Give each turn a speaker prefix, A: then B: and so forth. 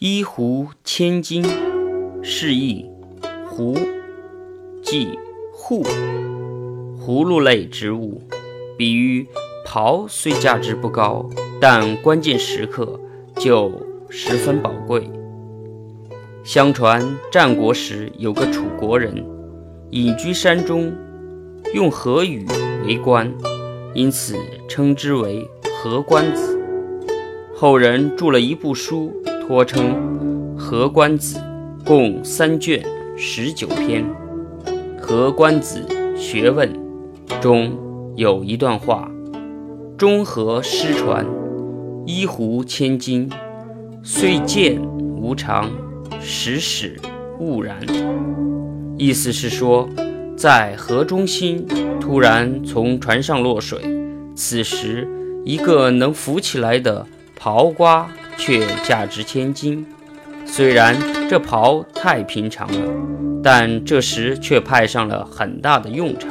A: 一壶千金，释义壶，即笏，葫芦类植物。比喻袍虽价值不高，但关键时刻就十分宝贵。相传战国时有个楚国人，隐居山中，用河语为官，因此称之为河关子。后人著了一部书，托称《河关子》，共三卷，十九篇。《河关子学问》中有一段话：“中河失传，一壶千金，虽见无常，时始悟然。”意思是说，在河中心突然从船上落水，此时一个能浮起来的。刨瓜却价值千金，虽然这刨太平常了，但这时却派上了很大的用场。